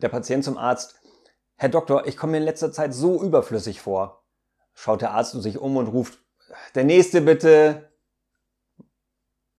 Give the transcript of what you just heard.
Der Patient zum Arzt. Herr Doktor, ich komme mir in letzter Zeit so überflüssig vor. Schaut der Arzt um sich um und ruft, der nächste bitte.